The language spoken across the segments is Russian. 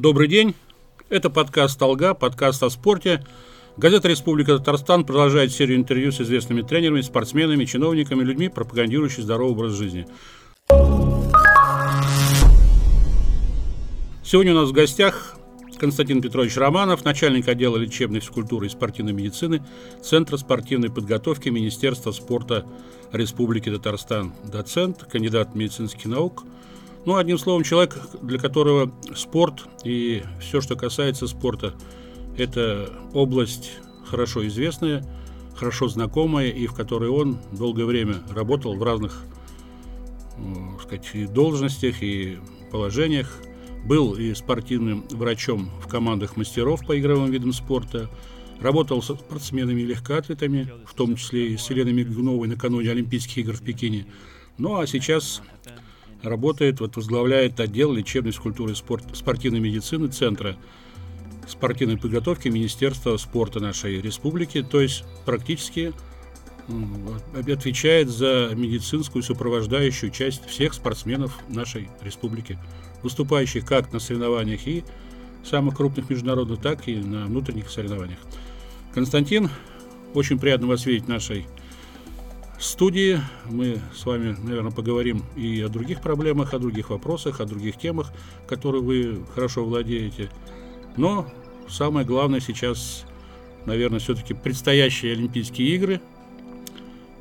Добрый день. Это подкаст «Толга», подкаст о спорте. Газета «Республика Татарстан» продолжает серию интервью с известными тренерами, спортсменами, чиновниками, людьми, пропагандирующими здоровый образ жизни. Сегодня у нас в гостях Константин Петрович Романов, начальник отдела лечебной физкультуры и спортивной медицины Центра спортивной подготовки Министерства спорта Республики Татарстан, доцент, кандидат медицинских наук. Ну, одним словом, человек, для которого спорт и все, что касается спорта, это область хорошо известная, хорошо знакомая, и в которой он долгое время работал в разных так сказать, и должностях и положениях – был и спортивным врачом в командах мастеров по игровым видам спорта, работал с спортсменами и легкоатлетами, в том числе и с Еленой Мигуновой накануне Олимпийских игр в Пекине. Ну а сейчас работает, вот возглавляет отдел лечебной физкультуры и спорт, спортивной медицины Центра спортивной подготовки Министерства спорта нашей республики, то есть практически отвечает за медицинскую сопровождающую часть всех спортсменов нашей республики выступающих как на соревнованиях и самых крупных международных, так и на внутренних соревнованиях. Константин, очень приятно вас видеть в нашей студии. Мы с вами, наверное, поговорим и о других проблемах, о других вопросах, о других темах, которые вы хорошо владеете. Но самое главное сейчас, наверное, все-таки предстоящие Олимпийские игры.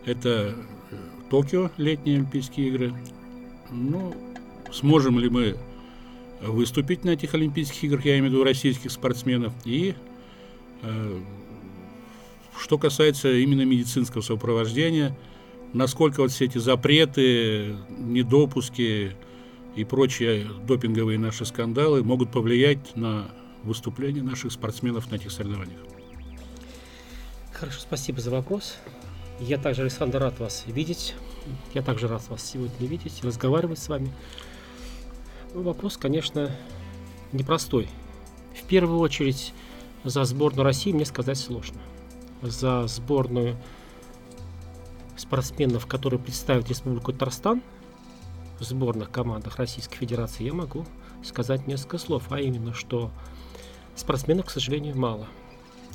Это Токио, летние Олимпийские игры. Ну, сможем ли мы выступить на этих Олимпийских играх, я имею в виду российских спортсменов. И э, что касается именно медицинского сопровождения, насколько вот все эти запреты, недопуски и прочие допинговые наши скандалы могут повлиять на выступление наших спортсменов на этих соревнованиях. Хорошо, спасибо за вопрос. Я также, Александр, рад вас видеть. Я также рад вас сегодня видеть, разговаривать с вами. Вопрос, конечно, непростой. В первую очередь, за сборную России мне сказать сложно. За сборную спортсменов, которые представят Республику Татарстан в сборных командах Российской Федерации, я могу сказать несколько слов, а именно, что спортсменов, к сожалению, мало.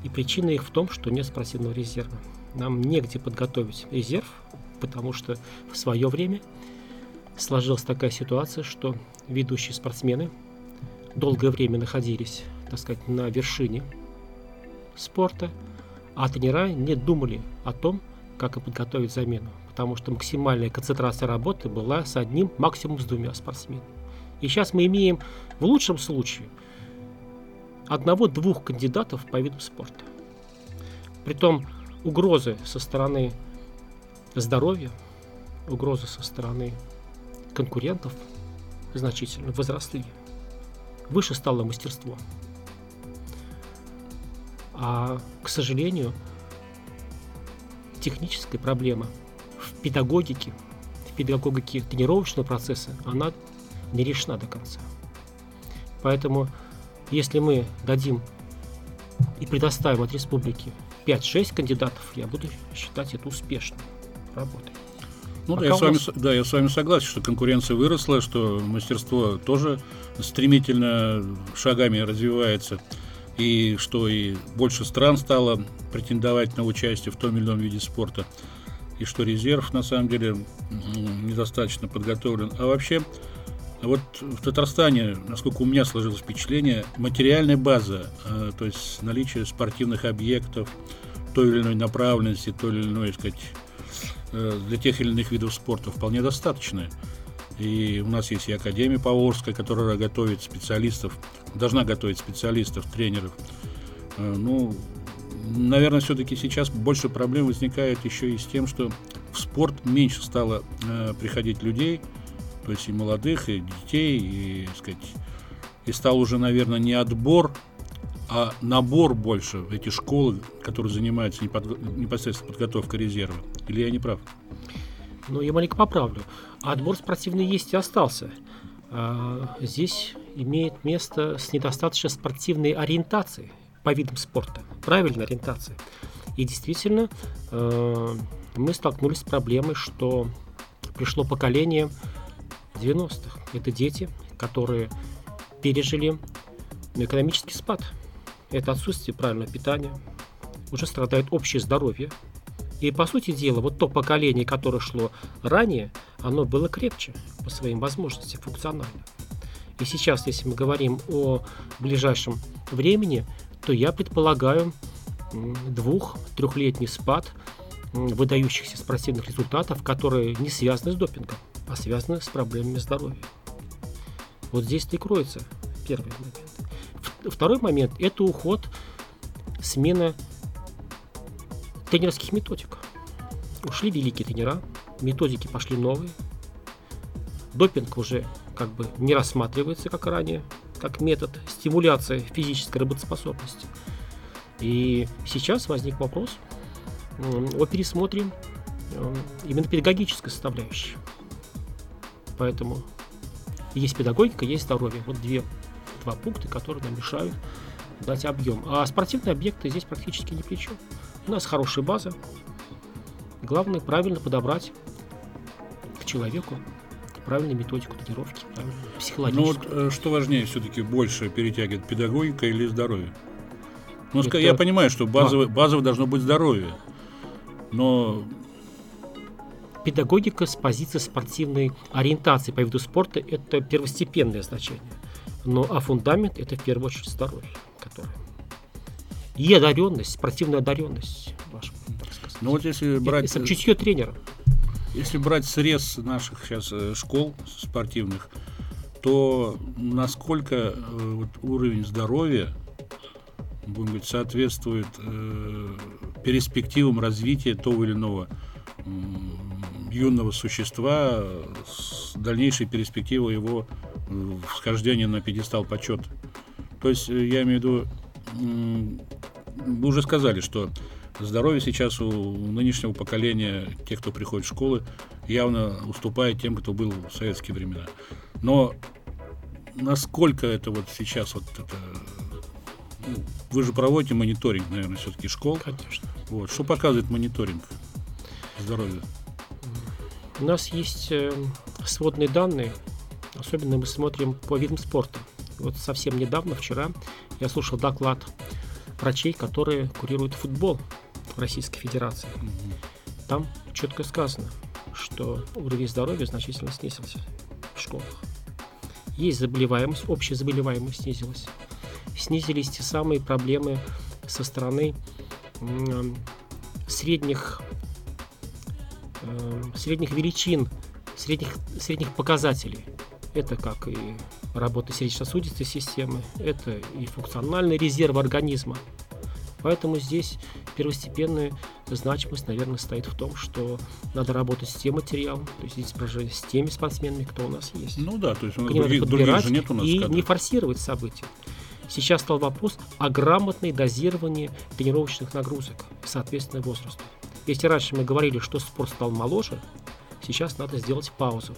И причина их в том, что нет спортивного резерва. Нам негде подготовить резерв, потому что в свое время сложилась такая ситуация, что ведущие спортсмены долгое время находились, так сказать, на вершине спорта, а тренера не думали о том, как и подготовить замену, потому что максимальная концентрация работы была с одним, максимум с двумя спортсменами. И сейчас мы имеем в лучшем случае одного-двух кандидатов по видам спорта. Притом угрозы со стороны здоровья, угрозы со стороны конкурентов значительно возросли. Выше стало мастерство. А, к сожалению, техническая проблема в педагогике, в педагогике тренировочного процесса, она не решена до конца. Поэтому, если мы дадим и предоставим от республики 5-6 кандидатов, я буду считать это успешной работой. Ну, да, я с вами, да, я с вами согласен, что конкуренция выросла, что мастерство тоже стремительно шагами развивается, и что и больше стран стало претендовать на участие в том или ином виде спорта, и что резерв на самом деле недостаточно подготовлен. А вообще, вот в Татарстане, насколько у меня сложилось впечатление, материальная база, э, то есть наличие спортивных объектов той или иной направленности, той или иной, так сказать, Э, для тех или иных видов спорта вполне достаточное. И у нас есть и Академия Поволжская, которая готовит специалистов, должна готовить специалистов, тренеров. Э, ну, наверное, все-таки сейчас больше проблем возникает еще и с тем, что в спорт меньше стало э, приходить людей, то есть и молодых, и детей, и, сказать, и стал уже, наверное, не отбор а набор больше эти школы, которые занимаются непосредственно подготовкой резерва. Или я не прав? Ну, я маленько поправлю. Отбор спортивный есть и остался. А, здесь имеет место с недостаточно спортивной ориентацией по видам спорта, правильной ориентации. И действительно, э, мы столкнулись с проблемой, что пришло поколение 90-х. Это дети, которые пережили Но экономический спад – это отсутствие правильного питания, уже страдает общее здоровье. И, по сути дела, вот то поколение, которое шло ранее, оно было крепче по своим возможностям функционально. И сейчас, если мы говорим о ближайшем времени, то я предполагаю двух-трехлетний спад выдающихся спортивных результатов, которые не связаны с допингом, а связаны с проблемами здоровья. Вот здесь-то и кроется первый момент. Второй момент – это уход, смена тренерских методик. Ушли великие тренера, методики пошли новые. Допинг уже как бы не рассматривается, как ранее, как метод стимуляции физической работоспособности. И сейчас возник вопрос о пересмотре именно педагогической составляющей. Поэтому есть педагогика, есть здоровье. Вот две, два пункта, которые нам мешают дать объем. А спортивные объекты здесь практически ни при чем. У нас хорошая база. Главное правильно подобрать к человеку правильную методику тренировки, психологическую. Ну вот э, что важнее все-таки больше перетягивает педагогика или здоровье? Ну, Это... я понимаю, что базовое, базово должно быть здоровье, но педагогика с позиции спортивной ориентации по виду спорта – это первостепенное значение. Но а фундамент – это в первую очередь здоровье, которое и одаренность, спортивная одаренность ваша. Ну вот если брать... Это чутье тренера. Если брать срез наших сейчас э, школ спортивных, то насколько э, вот, уровень здоровья будем говорить, соответствует э, перспективам развития того или иного э, юного существа с дальнейшей перспективой его э, всхождения на пьедестал почета. То есть э, я имею в виду, э, вы уже сказали, что здоровье сейчас у нынешнего поколения, тех, кто приходит в школы, явно уступает тем, кто был в советские времена. Но насколько это вот сейчас вот это ну, вы же проводите мониторинг, наверное, все-таки школ. Конечно. Вот. Что показывает мониторинг здоровья? У нас есть э, сводные данные, особенно мы смотрим по видам спорта. Вот совсем недавно, вчера, я слушал доклад врачей, которые курируют футбол в Российской Федерации. Там четко сказано, что уровень здоровья значительно снизился в школах. Есть заболеваемость, общая заболеваемость снизилась. Снизились те самые проблемы со стороны средних, э, средних величин, средних, средних показателей. Это как и работа сердечно-сосудистой системы, это и функциональный резерв организма. Поэтому здесь первостепенная значимость, наверное, стоит в том, что надо работать с тем материалом, то есть изображение с теми спортсменами, кто у нас есть. Ну да, то есть у нас других, других же нет у нас. И кадров. не форсировать события. Сейчас стал вопрос о грамотной дозировании тренировочных нагрузок, соответственно, возрасту. Если раньше мы говорили, что спорт стал моложе, сейчас надо сделать паузу.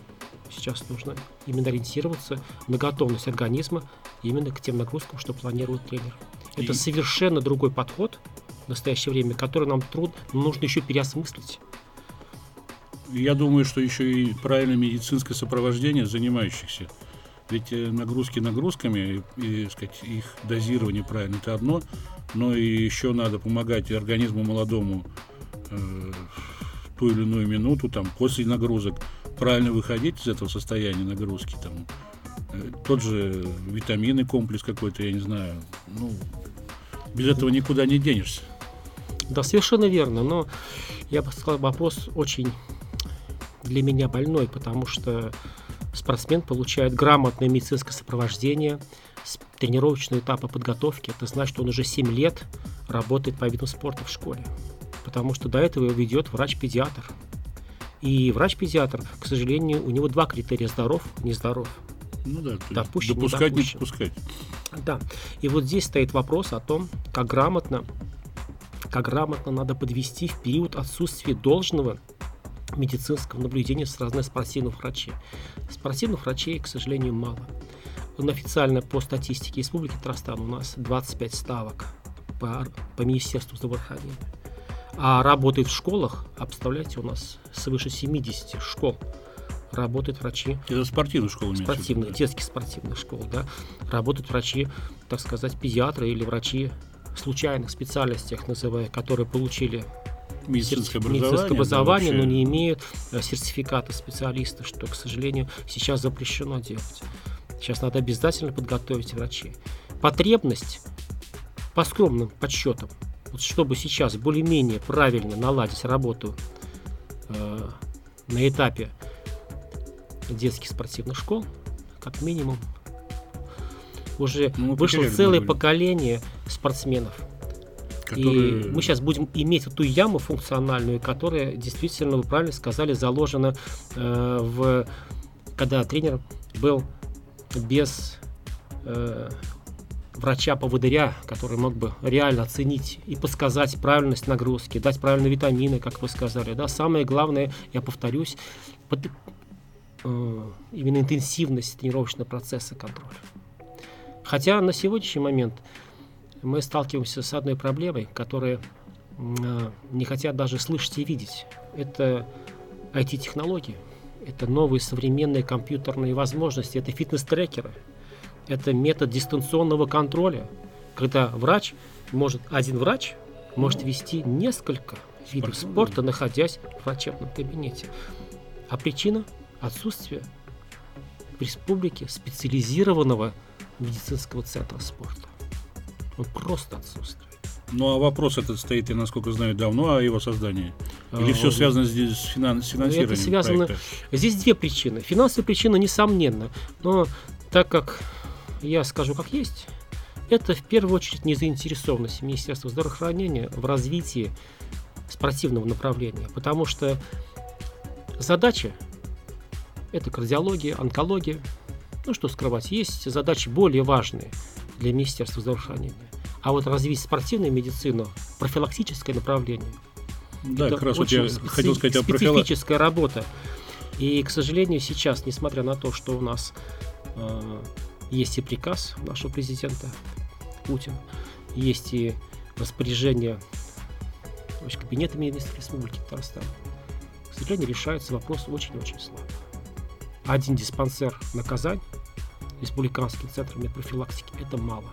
Сейчас нужно именно ориентироваться на готовность организма именно к тем нагрузкам, что планирует тренер. Это совершенно другой подход в настоящее время, который нам трудно, нужно еще переосмыслить. Я думаю, что еще и правильное медицинское сопровождение занимающихся. Ведь э, нагрузки нагрузками и, и сказать, их дозирование правильно это одно, но и еще надо помогать организму молодому э, ту или иную минуту, там, после нагрузок, правильно выходить из этого состояния нагрузки, там, э, тот же витаминный комплекс какой-то, я не знаю, ну, без этого никуда не денешься. Да, совершенно верно, но я бы сказал, вопрос очень для меня больной, потому что спортсмен получает грамотное медицинское сопровождение с тренировочного этапа подготовки. Это значит, что он уже 7 лет работает по виду спорта в школе. Потому что до этого его ведет врач-педиатр. И врач-педиатр, к сожалению, у него два критерия – здоров, нездоров. Ну да, допущен, допускать, не, не допускать. Да. И вот здесь стоит вопрос о том, как грамотно, как грамотно надо подвести в период отсутствия должного медицинского наблюдения с разных спортивных врачей. Спортивных врачей, к сожалению, мало. Но официально по статистике Республики Татарстан у нас 25 ставок по, по Министерству здравоохранения. А работает в школах, а представляете, у нас свыше 70 школ работают врачи. Это спортивных школ Спортивных, да? детских спортивных школ, да. Работают врачи, так сказать, педиатры или врачи в случайных специальностях, называя, которые получили медицинское образование, медицинское образование да, но не имеют э, сертификата специалиста, что, к сожалению, сейчас запрещено делать. Сейчас надо обязательно подготовить врачей. Потребность, по скромным подсчетам, вот чтобы сейчас более-менее правильно наладить работу э, на этапе детских спортивных школ, как минимум, уже ну, вышло целое поколение спортсменов. Которые... И мы сейчас будем иметь эту яму функциональную, которая действительно, вы правильно сказали, заложена э, в когда тренер был без э, врача-поводыря, который мог бы реально оценить и подсказать правильность нагрузки, дать правильные витамины, как вы сказали. Да? Самое главное, я повторюсь, под, именно интенсивность тренировочного процесса контроля. Хотя на сегодняшний момент мы сталкиваемся с одной проблемой, которая э, не хотят даже слышать и видеть. Это IT-технологии, это новые современные компьютерные возможности, это фитнес-трекеры – это метод дистанционного контроля, когда врач может, один врач может вести несколько видов спорта, находясь в врачебном кабинете. А причина отсутствия в республике специализированного медицинского центра спорта. Он просто отсутствует. Ну а вопрос этот стоит, я насколько знаю, давно о его создании. Или а, все связано здесь с, с финансированием? Это связано. Проекта? Здесь две причины. Финансовая причина, несомненно. Но так как я скажу как есть, это в первую очередь незаинтересованность Министерства здравоохранения в развитии спортивного направления, потому что задача это кардиология, онкология, ну что скрывать, есть задачи более важные для Министерства здравоохранения. А вот развить спортивную медицину, профилактическое направление, да, это как раз вот я специ... хотел сказать специфическая работа. И, к сожалению, сейчас, несмотря на то, что у нас э, есть и приказ нашего президента Путина, есть и распоряжение значит, Кабинета министров Республики Татарстан. К сожалению, решается вопрос очень-очень слабо. Один диспансер на Казань, Республиканский центр медпрофилактики, это мало.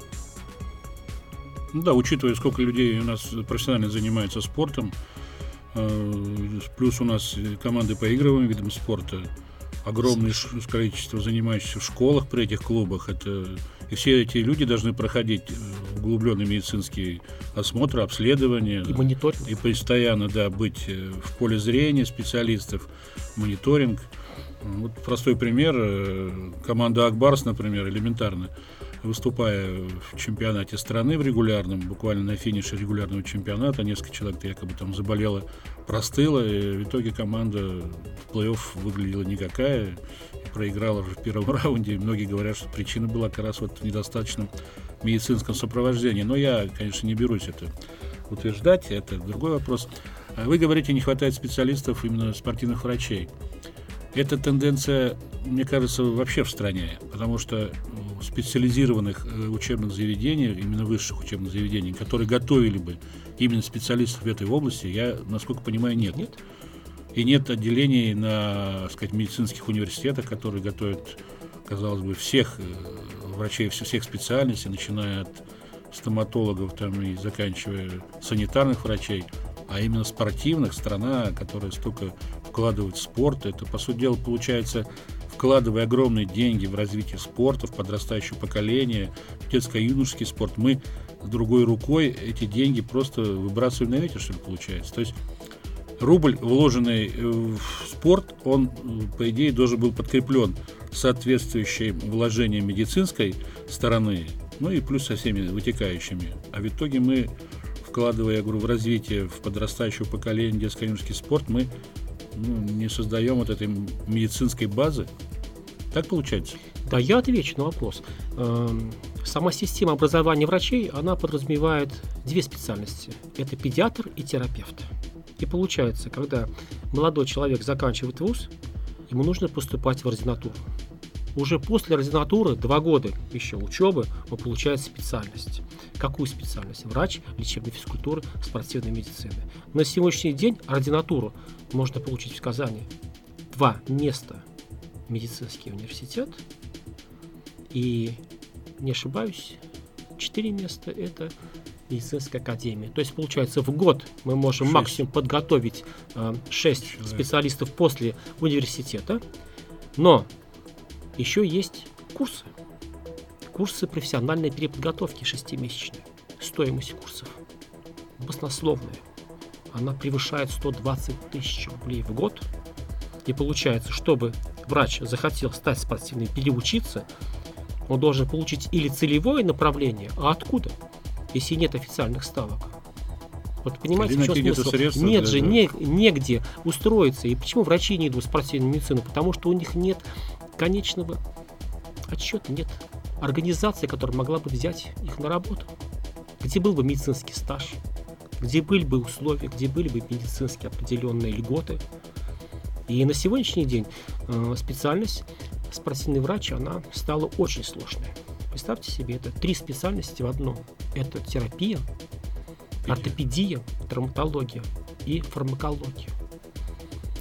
Ну да, учитывая, сколько людей у нас профессионально занимается спортом, э, плюс у нас команды по игровым видам спорта, огромное количество занимающихся в школах при этих клубах. Это, и все эти люди должны проходить э, углубленный медицинский осмотр, обследование. И мониторинг. И постоянно, да, быть э, в поле зрения специалистов, мониторинг. Вот простой пример. Э, команда Акбарс, например, элементарно выступая в чемпионате страны в регулярном, буквально на финише регулярного чемпионата, несколько человек якобы там заболело, простыло, и в итоге команда в плей-офф выглядела никакая, проиграла в первом раунде, и многие говорят, что причина была как раз вот в недостаточном медицинском сопровождении. Но я, конечно, не берусь это утверждать, это другой вопрос. А вы говорите, не хватает специалистов, именно спортивных врачей. Эта тенденция, мне кажется, вообще в стране, потому что специализированных э, учебных заведений, именно высших учебных заведений, которые готовили бы именно специалистов в этой области, я, насколько понимаю, нет. Нет. И нет отделений на, сказать, медицинских университетах, которые готовят, казалось бы, всех э, врачей всех специальностей, начиная от стоматологов там, и заканчивая санитарных врачей, а именно спортивных, страна, которая столько вкладывает в спорт, это, по сути дела, получается вкладывая огромные деньги в развитие спорта, в подрастающее поколение, в детско-юношеский спорт, мы другой рукой эти деньги просто выбрасываем на ветер, что ли, получается. То есть рубль, вложенный в спорт, он, по идее, должен был подкреплен соответствующим вложением медицинской стороны, ну и плюс со всеми вытекающими. А в итоге мы, вкладывая, я говорю, в развитие, в подрастающее поколение детско-юношеский спорт, мы ну, не создаем вот этой медицинской базы. Так получается? Да, я отвечу на вопрос. Эм, сама система образования врачей, она подразумевает две специальности. Это педиатр и терапевт. И получается, когда молодой человек заканчивает вуз, ему нужно поступать в ординатуру. Уже после ординатуры, два года еще учебы, он получает специальность. Какую специальность? Врач лечебной физкультуры, спортивной медицины. На сегодняшний день ординатуру можно получить в Казани. Два места медицинский университет. И, не ошибаюсь, четыре места – это медицинской академии. То есть, получается, в год мы можем 6. максимум подготовить э, 6 Человек. специалистов после университета, но еще есть курсы. Курсы профессиональной переподготовки шестимесячной. Стоимость курсов баснословная. Она превышает 120 тысяч рублей в год. И получается, чтобы врач захотел стать спортивным, переучиться, он должен получить или целевое направление, а откуда? если нет официальных ставок. Вот понимаете, в чем смысл? Средства нет же не, негде устроиться. И почему врачи не идут в спортивную медицину? Потому что у них нет конечного отчета, нет организации, которая могла бы взять их на работу. Где был бы медицинский стаж, где были бы условия, где были бы медицинские определенные льготы. И на сегодняшний день э, специальность спортивный врач, она стала очень сложной. Представьте себе, это три специальности в одном. Это терапия, ортопедия, травматология и фармакология.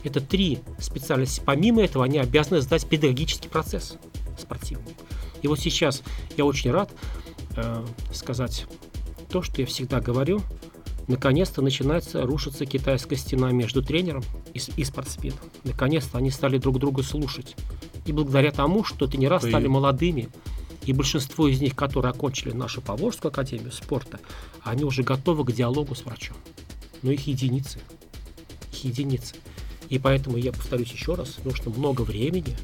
Это три специальности. Помимо этого, они обязаны сдать педагогический процесс спортивный. И вот сейчас я очень рад э, сказать то, что я всегда говорю. Наконец-то начинается рушиться китайская стена между тренером и, и спортсменом. Наконец-то они стали друг друга слушать. И благодаря тому, что тренера стали молодыми, и большинство из них, которые окончили нашу Поволжскую академию спорта, они уже готовы к диалогу с врачом. Но их единицы. Их единицы. И поэтому я повторюсь еще раз, нужно много времени,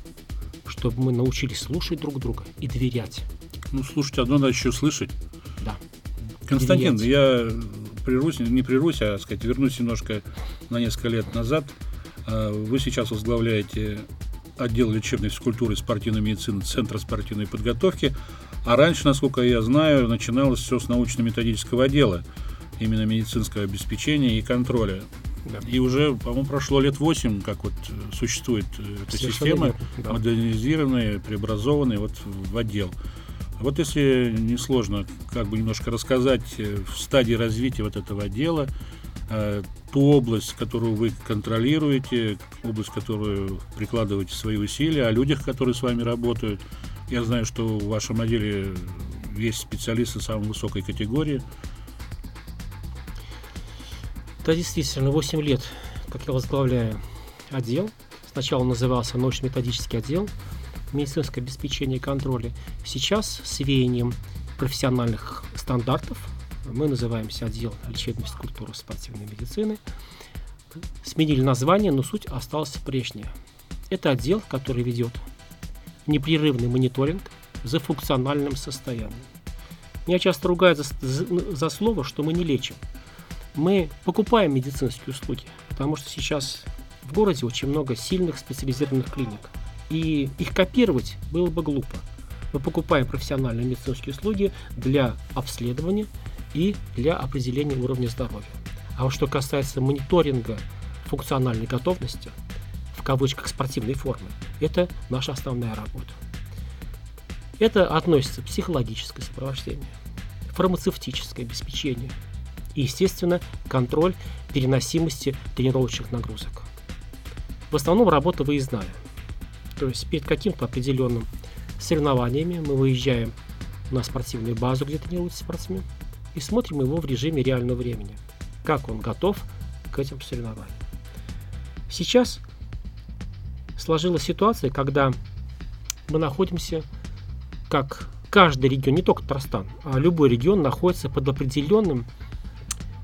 чтобы мы научились слушать друг друга и доверять. Ну, слушать одно, надо еще слышать. Да. Константин, доверять. я прервусь, не прервусь, а сказать, вернусь немножко на несколько лет назад. А, вы сейчас возглавляете отдел лечебной физкультуры и спортивной медицины Центра спортивной подготовки. А раньше, насколько я знаю, начиналось все с научно-методического отдела, именно медицинского обеспечения и контроля. Да. И уже, по-моему, прошло лет 8, как вот э, существует э, эта Совершенно система, верно, да. модернизированная, преобразованная вот в отдел. Вот если не сложно, как бы немножко рассказать э, в стадии развития вот этого отдела, ту область, которую вы контролируете, область, которую прикладываете свои усилия, о людях, которые с вами работают. Я знаю, что в вашем отделе есть специалисты самой высокой категории. Да, действительно, 8 лет, как я возглавляю отдел. Сначала назывался научно-методический отдел медицинское обеспечение и контроля. Сейчас с веянием профессиональных стандартов мы называемся отдел лечебной физкультуры спортивной медицины. Сменили название, но суть осталась прежняя. Это отдел, который ведет непрерывный мониторинг за функциональным состоянием. Меня часто ругают за, за, за слово, что мы не лечим. Мы покупаем медицинские услуги, потому что сейчас в городе очень много сильных специализированных клиник. И их копировать было бы глупо. Мы покупаем профессиональные медицинские услуги для обследования и для определения уровня здоровья. А вот что касается мониторинга функциональной готовности, в кавычках спортивной формы, это наша основная работа. Это относится психологическое сопровождение, фармацевтическое обеспечение и, естественно, контроль переносимости тренировочных нагрузок. В основном работа выездная. То есть перед каким-то определенным соревнованиями мы выезжаем на спортивную базу, где тренируется спортсмен, и смотрим его в режиме реального времени, как он готов к этим соревнованиям. Сейчас сложилась ситуация, когда мы находимся, как каждый регион, не только Татарстан, а любой регион находится под определенным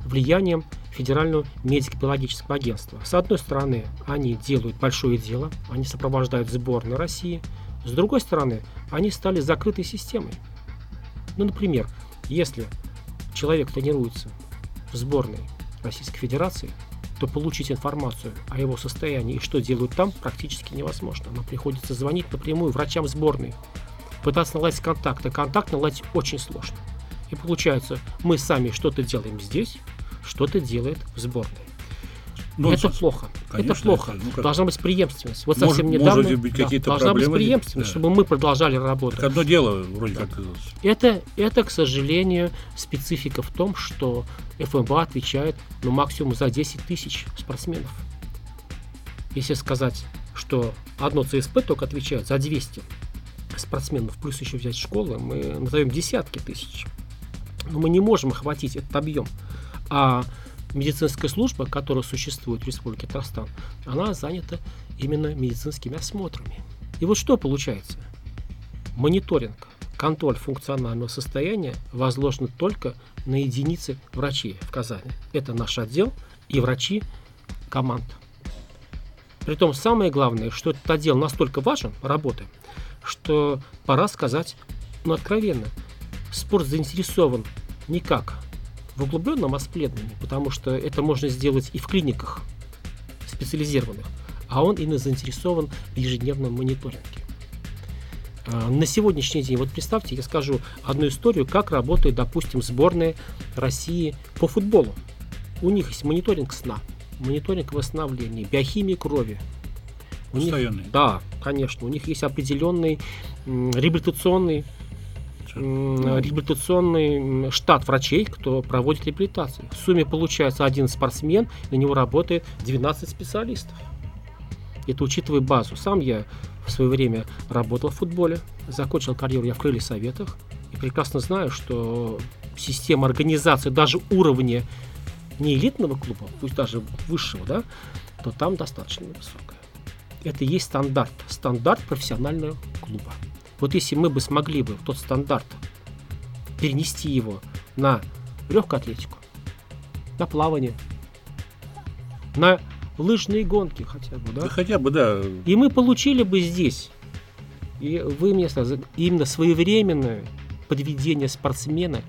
влиянием Федерального медико-биологического агентства. С одной стороны, они делают большое дело, они сопровождают сборную России. С другой стороны, они стали закрытой системой. Ну, например, если человек тренируется в сборной Российской Федерации, то получить информацию о его состоянии и что делают там практически невозможно. Нам приходится звонить напрямую врачам сборной, пытаться наладить контакты. Контакт наладить очень сложно. И получается, мы сами что-то делаем здесь, что-то делает в сборной. Но ну, это плохо. Конечно, это плохо. Это, ну, как... Должна быть преемственность. Вот может, совсем недавно может быть, какие-то да, должна быть преемственность, да. чтобы мы продолжали работать. Так одно дело, вроде да. как. Это, это, к сожалению, специфика в том, что ФМБА отвечает ну, максимум за 10 тысяч спортсменов. Если сказать что одно ЦСП только отвечает за 200 спортсменов, плюс еще взять школы, мы назовем десятки тысяч. Но мы не можем охватить этот объем. А медицинская служба, которая существует в Республике Татарстан, она занята именно медицинскими осмотрами. И вот что получается? Мониторинг, контроль функционального состояния возложен только на единицы врачей в Казани. Это наш отдел и врачи команд. Притом самое главное, что этот отдел настолько важен, работы, что пора сказать, ну откровенно, спорт заинтересован не как в углубленном исследовании, потому что это можно сделать и в клиниках специализированных, а он именно заинтересован в ежедневном мониторинге. А, на сегодняшний день, вот представьте, я скажу одну историю, как работает, допустим, сборная России по футболу. У них есть мониторинг сна, мониторинг восстановления, биохимии крови. У Постоянный? Них, да, конечно. У них есть определенный реабилитационный реабилитационный штат врачей, кто проводит реабилитацию. В сумме получается один спортсмен, на него работает 12 специалистов. Это учитывая базу. Сам я в свое время работал в футболе, закончил карьеру я в крыльях советах и прекрасно знаю, что система организации даже уровня не элитного клуба, пусть даже высшего, да, то там достаточно высокая. Это и есть стандарт, стандарт профессионального клуба. Вот если мы бы смогли бы тот стандарт перенести его на легкую атлетику, на плавание, на лыжные гонки хотя бы, да? Да хотя бы, да. И мы получили бы здесь, и вы мне сказали, именно своевременное подведение спортсмена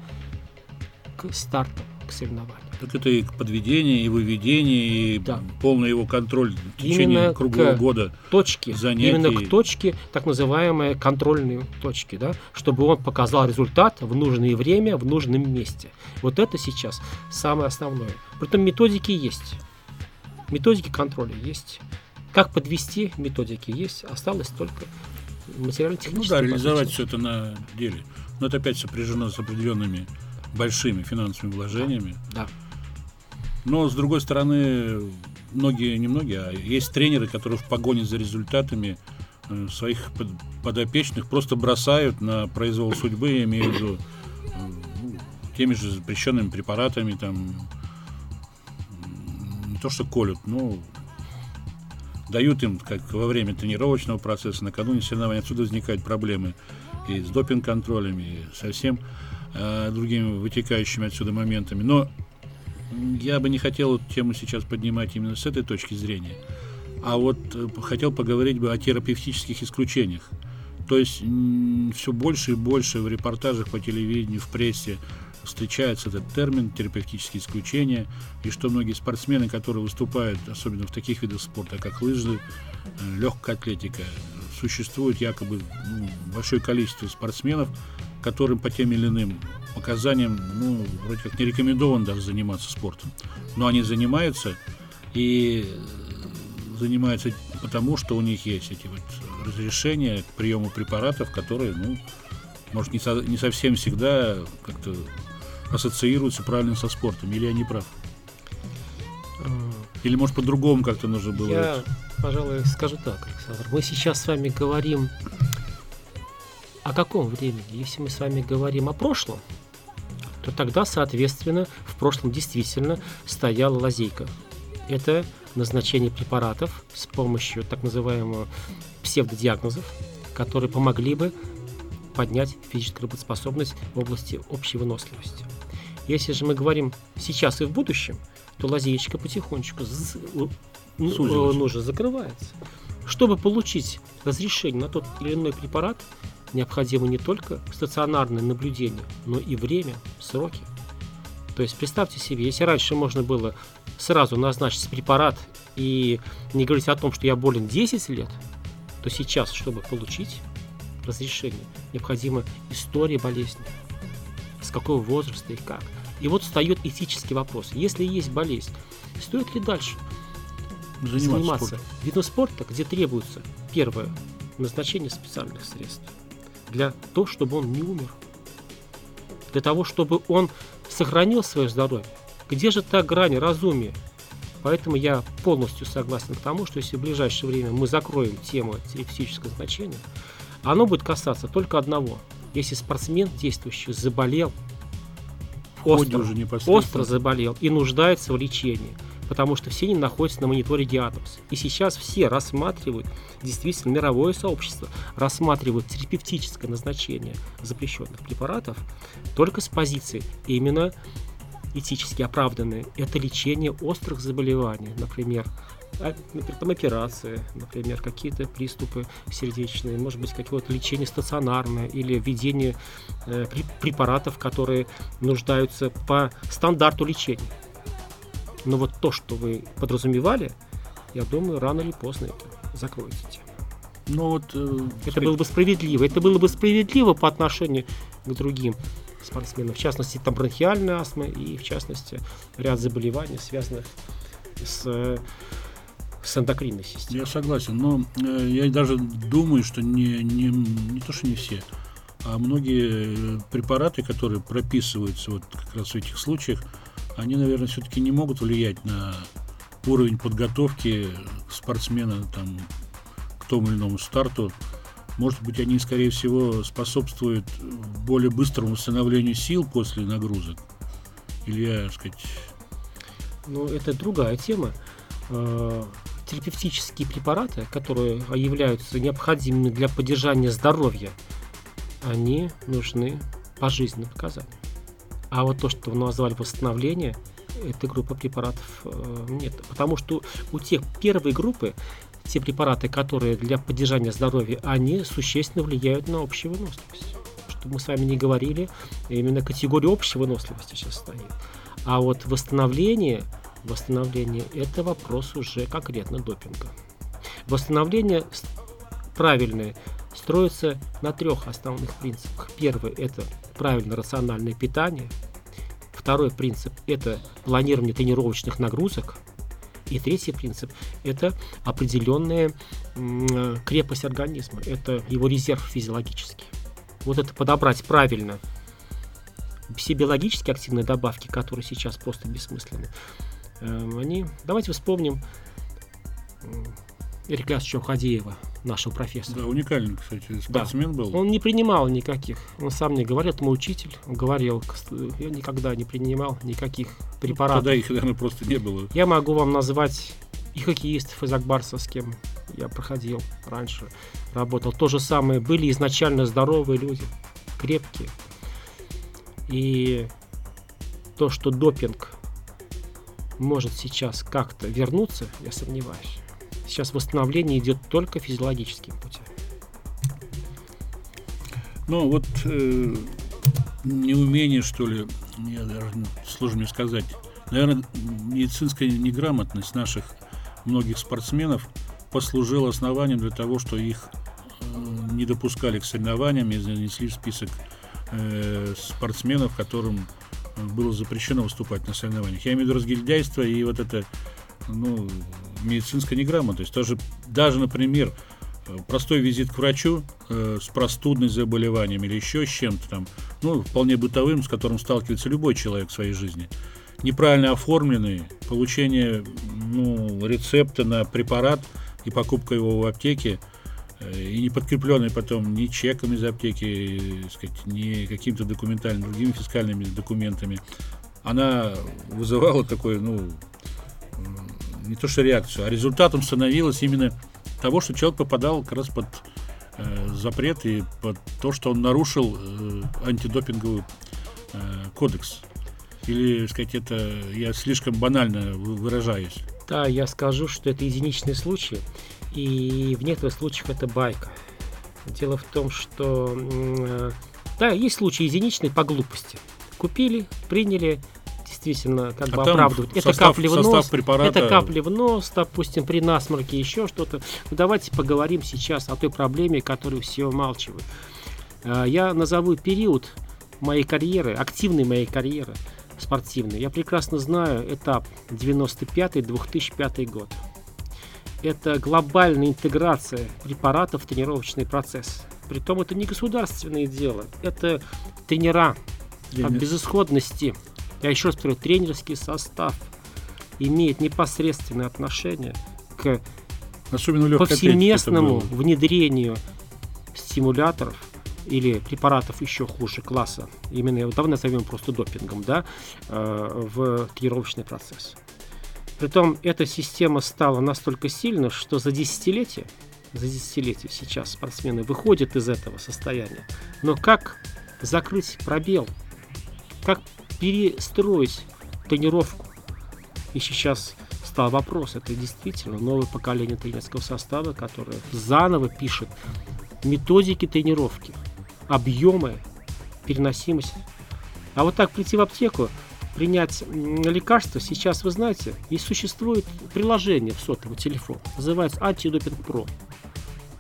к старту, к соревнованию. Так это и подведение, и выведение, и да. полный его контроль в течение именно круглого к года. Точки, занятий. Именно к точке, так называемые контрольные точки, да, чтобы он показал результат в нужное время, в нужном месте. Вот это сейчас самое основное. Притом методики есть. Методики контроля есть. Как подвести методики есть. Осталось только материально-техническое. Ну да, реализовать все это на деле. Но это опять сопряжено с определенными большими финансовыми вложениями. Да. Но, с другой стороны, многие, не многие, а есть тренеры, которые в погоне за результатами э, своих подопечных просто бросают на произвол судьбы, я имею в виду э, ну, теми же запрещенными препаратами, там, не то что колют, но дают им, как во время тренировочного процесса, накануне соревнований, отсюда возникают проблемы и с допинг-контролем, и со всем э, другими вытекающими отсюда моментами. Но я бы не хотел эту тему сейчас поднимать именно с этой точки зрения, а вот э, хотел поговорить бы о терапевтических исключениях. То есть все больше и больше в репортажах по телевидению, в прессе встречается этот термин терапевтические исключения, и что многие спортсмены, которые выступают, особенно в таких видах спорта, как лыжи, э, легкая атлетика, существует якобы ну, большое количество спортсменов, которым по тем или иным показаниям, ну, вроде как не рекомендовано даже заниматься спортом. Но они занимаются и занимаются потому, что у них есть эти вот разрешения к приему препаратов, которые, ну, может, не, со, не совсем всегда как-то ассоциируются правильно со спортом. Или я не прав? Или, может, по-другому как-то нужно было? Я, пожалуй, скажу так, Александр. Мы сейчас с вами говорим о каком времени? Если мы с вами говорим о прошлом, то тогда, соответственно, в прошлом действительно стояла лазейка. Это назначение препаратов с помощью так называемого псевдодиагнозов, которые помогли бы поднять физическую работоспособность в области общей выносливости. Если же мы говорим сейчас и в будущем, то лазеечка потихонечку нужно закрывается. Чтобы получить разрешение на тот или иной препарат, необходимо не только стационарное наблюдение, но и время, сроки. То есть представьте себе, если раньше можно было сразу назначить препарат и не говорить о том, что я болен 10 лет, то сейчас, чтобы получить разрешение, необходима история болезни, с какого возраста и как. И вот встает этический вопрос. Если есть болезнь, стоит ли дальше заниматься, заниматься видом спорта, где требуется первое назначение специальных средств, для того, чтобы он не умер. Для того, чтобы он сохранил свое здоровье. Где же та грань разумия? Поэтому я полностью согласен к тому, что если в ближайшее время мы закроем тему терапевтического значения, оно будет касаться только одного. Если спортсмен действующий заболел, остро, уже остро заболел и нуждается в лечении, потому что все они находятся на мониторе диагноз. И сейчас все рассматривают, действительно, мировое сообщество рассматривает терапевтическое назначение запрещенных препаратов только с позиции именно этически оправданные. Это лечение острых заболеваний, например, а, там операции, например, какие-то приступы сердечные, может быть, какое-то лечение стационарное или введение э, препаратов, которые нуждаются по стандарту лечения. Но вот то, что вы подразумевали, я думаю, рано или поздно это закроется тема. Ну вот, э, это было бы справедливо. Это было бы справедливо по отношению к другим спортсменам. В частности, там бронхиальная астма и, в частности, ряд заболеваний, связанных с с эндокринной системой. Я согласен, но э, я даже думаю, что не, не, не то, что не все, а многие э, препараты, которые прописываются вот как раз в этих случаях, они, наверное, все-таки не могут влиять на уровень подготовки спортсмена там, к тому или иному старту. Может быть, они, скорее всего, способствуют более быстрому восстановлению сил после нагрузок. Или я, сказать... Ну, это другая тема. Э, терапевтические препараты, которые являются необходимыми для поддержания здоровья, они нужны пожизненным показаниям. А вот то, что вы назвали восстановление, этой группы препаратов э, нет. Потому что у тех первой группы, те препараты, которые для поддержания здоровья, они существенно влияют на общую выносливость. Чтобы мы с вами не говорили, именно категория общей выносливости сейчас стоит. А вот восстановление Восстановление – это вопрос уже конкретно допинга. Восстановление правильное строится на трех основных принципах. Первый – это правильное рациональное питание. Второй принцип – это планирование тренировочных нагрузок. И третий принцип – это определенная крепость организма, это его резерв физиологический. Вот это подобрать правильно все биологически активные добавки, которые сейчас просто бессмысленны, Эм, они... Давайте вспомним Эрика Хадеева, нашего профессора. Да, уникальный, кстати, спортсмен да. был. Он не принимал никаких, он сам мне говорил, это мой учитель, он говорил, я никогда не принимал никаких препаратов. Ну, тогда их, наверное, просто не было. Я могу вам назвать и хоккеистов из Акбарса, с кем я проходил раньше, работал. То же самое, были изначально здоровые люди, крепкие. И то, что допинг может сейчас как-то вернуться, я сомневаюсь. Сейчас восстановление идет только физиологическим путем. Ну вот э, неумение, что ли, я даже сложно мне сказать. Наверное, медицинская неграмотность наших многих спортсменов послужила основанием для того, что их э, не допускали к соревнованиям и занесли в список э, спортсменов, которым было запрещено выступать на соревнованиях. Я имею в виду разгильдяйство и вот это, ну, медицинская неграмотность. Тоже, даже, например, простой визит к врачу э, с простудным заболеванием или еще с чем-то там, ну, вполне бытовым, с которым сталкивается любой человек в своей жизни. Неправильно оформленный, получение ну, рецепта на препарат и покупка его в аптеке – Э, и не подкрепленный потом ни чеком из аптеки, сказать, ни какими-то документальными, другими фискальными документами, она вызывала такой, ну, не то что реакцию, а результатом становилось именно того, что человек попадал как раз под э, запрет и под то, что он нарушил э, антидопинговый э, кодекс. Или, сказать, это я слишком банально выражаюсь. Да, я скажу, что это единичный случай. И в некоторых случаях это байка. Дело в том, что э, да, есть случаи единичные по глупости. Купили, приняли, действительно как а бы оправдывают. Это состав, капли в нос, препарата... это капли в нос, допустим, при насморке еще что-то. Ну, давайте поговорим сейчас о той проблеме, которую все умалчивают. Э, я назову период моей карьеры, активной моей карьеры спортивной. Я прекрасно знаю этап 95-2005 год это глобальная интеграция препаратов в тренировочный процесс. Притом это не государственное дело, это тренера от безысходности. Я еще раз повторю, тренерский состав. имеет непосредственное отношение к Особенно повсеместному внедрению стимуляторов или препаратов еще хуже класса, именно давай назовем просто допингом, да, э, в тренировочный процесс. Притом эта система стала настолько сильна, что за десятилетия, за десятилетия сейчас спортсмены выходят из этого состояния. Но как закрыть пробел, как перестроить тренировку? И сейчас стал вопрос, это действительно новое поколение тренерского состава, которое заново пишет методики тренировки, объемы, переносимость. А вот так прийти в аптеку, принять лекарство, сейчас, вы знаете, и существует приложение в сотовый телефон, называется Антидопинг Про.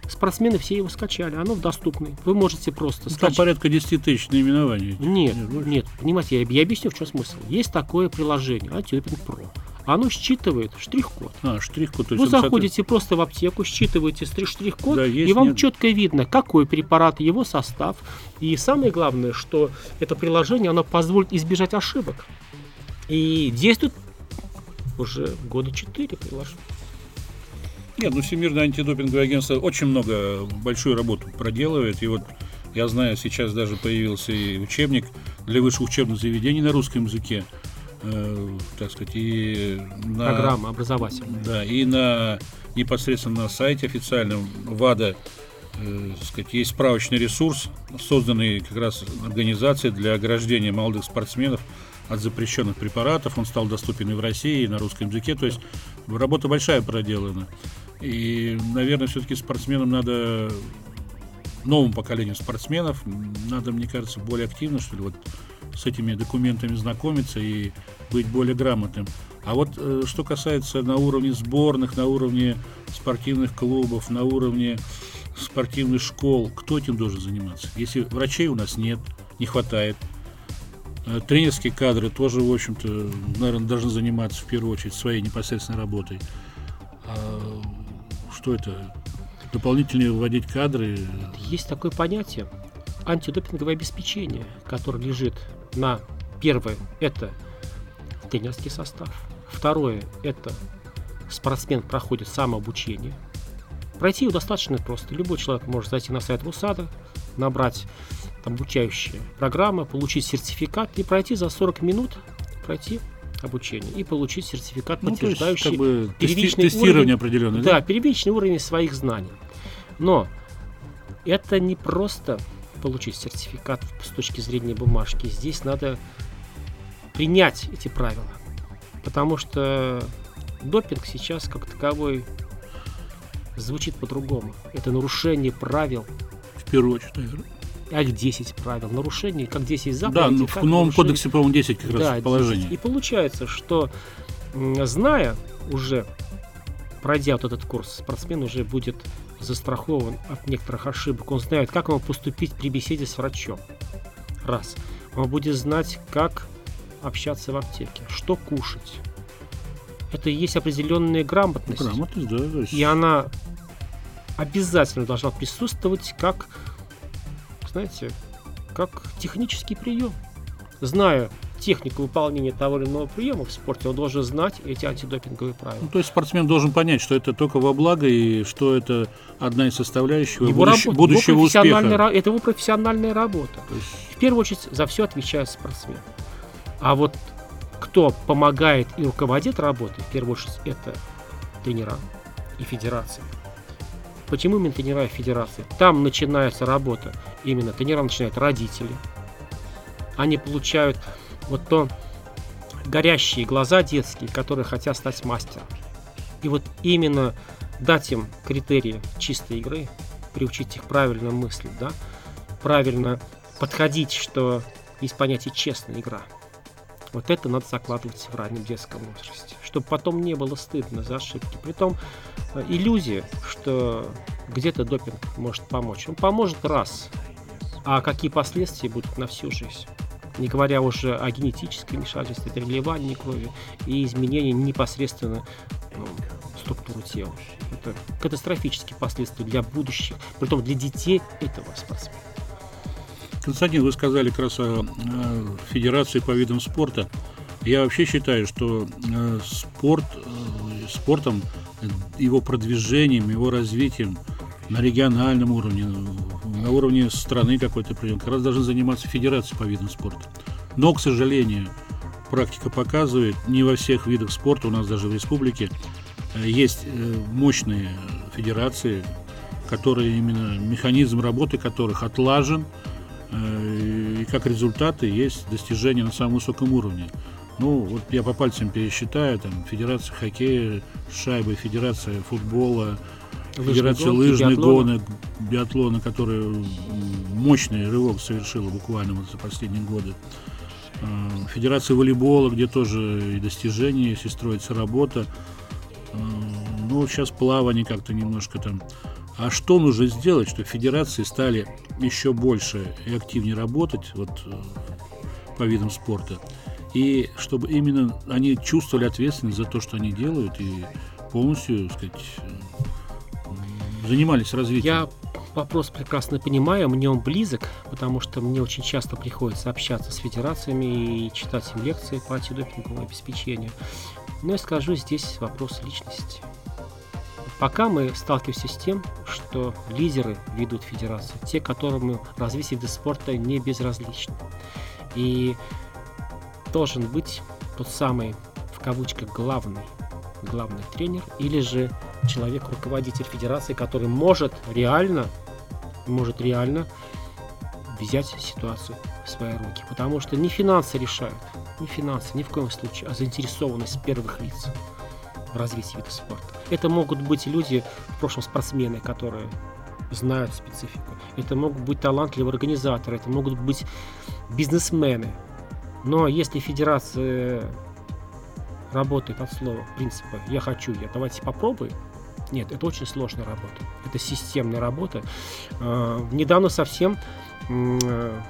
Спортсмены все его скачали, оно доступное. Вы можете просто скачать. Там порядка 10 тысяч наименований. Нет, нет, нет понимаете, я, я объясню, в чем смысл. Есть такое приложение Антидопинг Про оно считывает штрих-код. А, штрих-код. Вы заходите соответ... просто в аптеку, считываете штрих-код, да, и вам нет. четко видно, какой препарат, его состав. И самое главное, что это приложение, оно позволит избежать ошибок. И действует уже года четыре приложение. Нет, ну Всемирное антидопинговое агентство очень много, большую работу проделывает. И вот я знаю, сейчас даже появился и учебник для высших учебных заведений на русском языке э, так сказать, и на... Программа образовательная. Да, и на непосредственно на сайте официальном ВАДА э, сказать, есть справочный ресурс, созданный как раз организацией для ограждения молодых спортсменов от запрещенных препаратов. Он стал доступен и в России, и на русском языке. То есть работа большая проделана. И, наверное, все-таки спортсменам надо новому поколению спортсменов надо, мне кажется, более активно, что ли, вот с этими документами знакомиться и быть более грамотным. А вот э, что касается на уровне сборных, на уровне спортивных клубов, на уровне спортивных школ, кто этим должен заниматься? Если врачей у нас нет, не хватает, э, тренерские кадры тоже, в общем-то, наверное, должны заниматься в первую очередь своей непосредственной работой. Что это? Дополнительные вводить кадры? Есть такое понятие антидопинговое обеспечение, которое лежит на первое – это тренерский состав. Второе – это спортсмен проходит самообучение. Пройти его достаточно просто. Любой человек может зайти на сайт ВУСАДА, набрать там обучающие программы, получить сертификат и пройти за 40 минут, пройти обучение и получить сертификат, ну, подтверждающий как бы первичный тестирование уровень, определенное. Да, да, первичный уровень своих знаний. Но это не просто получить сертификат с точки зрения бумажки. Здесь надо принять эти правила. Потому что допинг сейчас как таковой звучит по-другому. Это нарушение правил. В первую очередь, наверное. Как 10 правил. Нарушение, как 10 заповедей. Да, ну, в новом нарушение... кодексе, по-моему, 10 как да, раз положение. И получается, что зная уже, пройдя вот этот курс, спортсмен уже будет застрахован от некоторых ошибок. Он знает, как ему поступить при беседе с врачом. Раз. Он будет знать, как общаться в аптеке, что кушать. Это и есть определенная грамотность. Грамотность, да. И она обязательно должна присутствовать как, знаете, как технический прием. Зная технику выполнения того или иного приема в спорте, он должен знать эти антидопинговые правила. Ну, то есть спортсмен должен понять, что это только во благо и что это одна из составляющих его будущ... работа, будущего его успеха. Это его профессиональная работа. есть... В первую очередь за все отвечает спортсмен. А вот кто помогает и руководит работой, в первую очередь, это тренера и федерация. Почему именно тренера федерации? Там начинается работа. Именно тренера начинают родители. Они получают вот то горящие глаза детские, которые хотят стать мастером. И вот именно дать им критерии чистой игры, приучить их правильно мыслить, да, правильно подходить, что есть понятие честная игра. Вот это надо закладывать в раннем детском возрасте, чтобы потом не было стыдно за ошибки. Притом э, иллюзия, что где-то допинг может помочь. Он поможет раз, а какие последствия будут на всю жизнь не говоря уже о генетической вмешательстве, переливании крови и изменении непосредственно ну, структуры тела. Это катастрофические последствия для будущих, притом для детей этого спортсмена. Константин, вы сказали как раз о, о федерации по видам спорта. Я вообще считаю, что э, спорт, э, спортом, его продвижением, его развитием на региональном уровне, на уровне страны какой-то как раз должны заниматься федерации по видам спорта. Но, к сожалению, практика показывает, не во всех видах спорта, у нас даже в республике, э, есть э, мощные федерации, которые именно механизм работы которых отлажен, э, и как результаты есть достижения на самом высоком уровне. Ну, вот я по пальцам пересчитаю, там, Федерация хоккея, шайбы, Федерация футбола, Лыжный Федерация гон, лыжной гонок, биатлона, которая мощный рывок совершила буквально вот за последние годы. А, Федерация волейбола, где тоже и достижения, если строится работа. А, ну, сейчас плавание как-то немножко там. А что нужно сделать, чтобы федерации стали еще больше и активнее работать вот, э, по видам спорта? И чтобы именно они чувствовали ответственность за то, что они делают, и полностью, так сказать, занимались развитием. Я вопрос прекрасно понимаю, мне он близок, потому что мне очень часто приходится общаться с федерациями и читать им лекции по антидопинговому обеспечению. Но я скажу здесь вопрос личности. Пока мы сталкиваемся с тем, что лидеры ведут федерацию, те, которым развитие вида спорта не безразлично. И должен быть тот самый, в кавычках, главный, главный тренер или же человек-руководитель федерации, который может реально, может реально взять ситуацию в свои руки. Потому что не финансы решают, не финансы, ни в коем случае, а заинтересованность первых лиц в развитии вида спорта. Это могут быть люди, в прошлом спортсмены, которые знают специфику. Это могут быть талантливые организаторы, это могут быть бизнесмены. Но если федерация работает от слова принципа «я хочу, я давайте попробуем», нет, это очень сложная работа. Это системная работа. Э, недавно совсем э,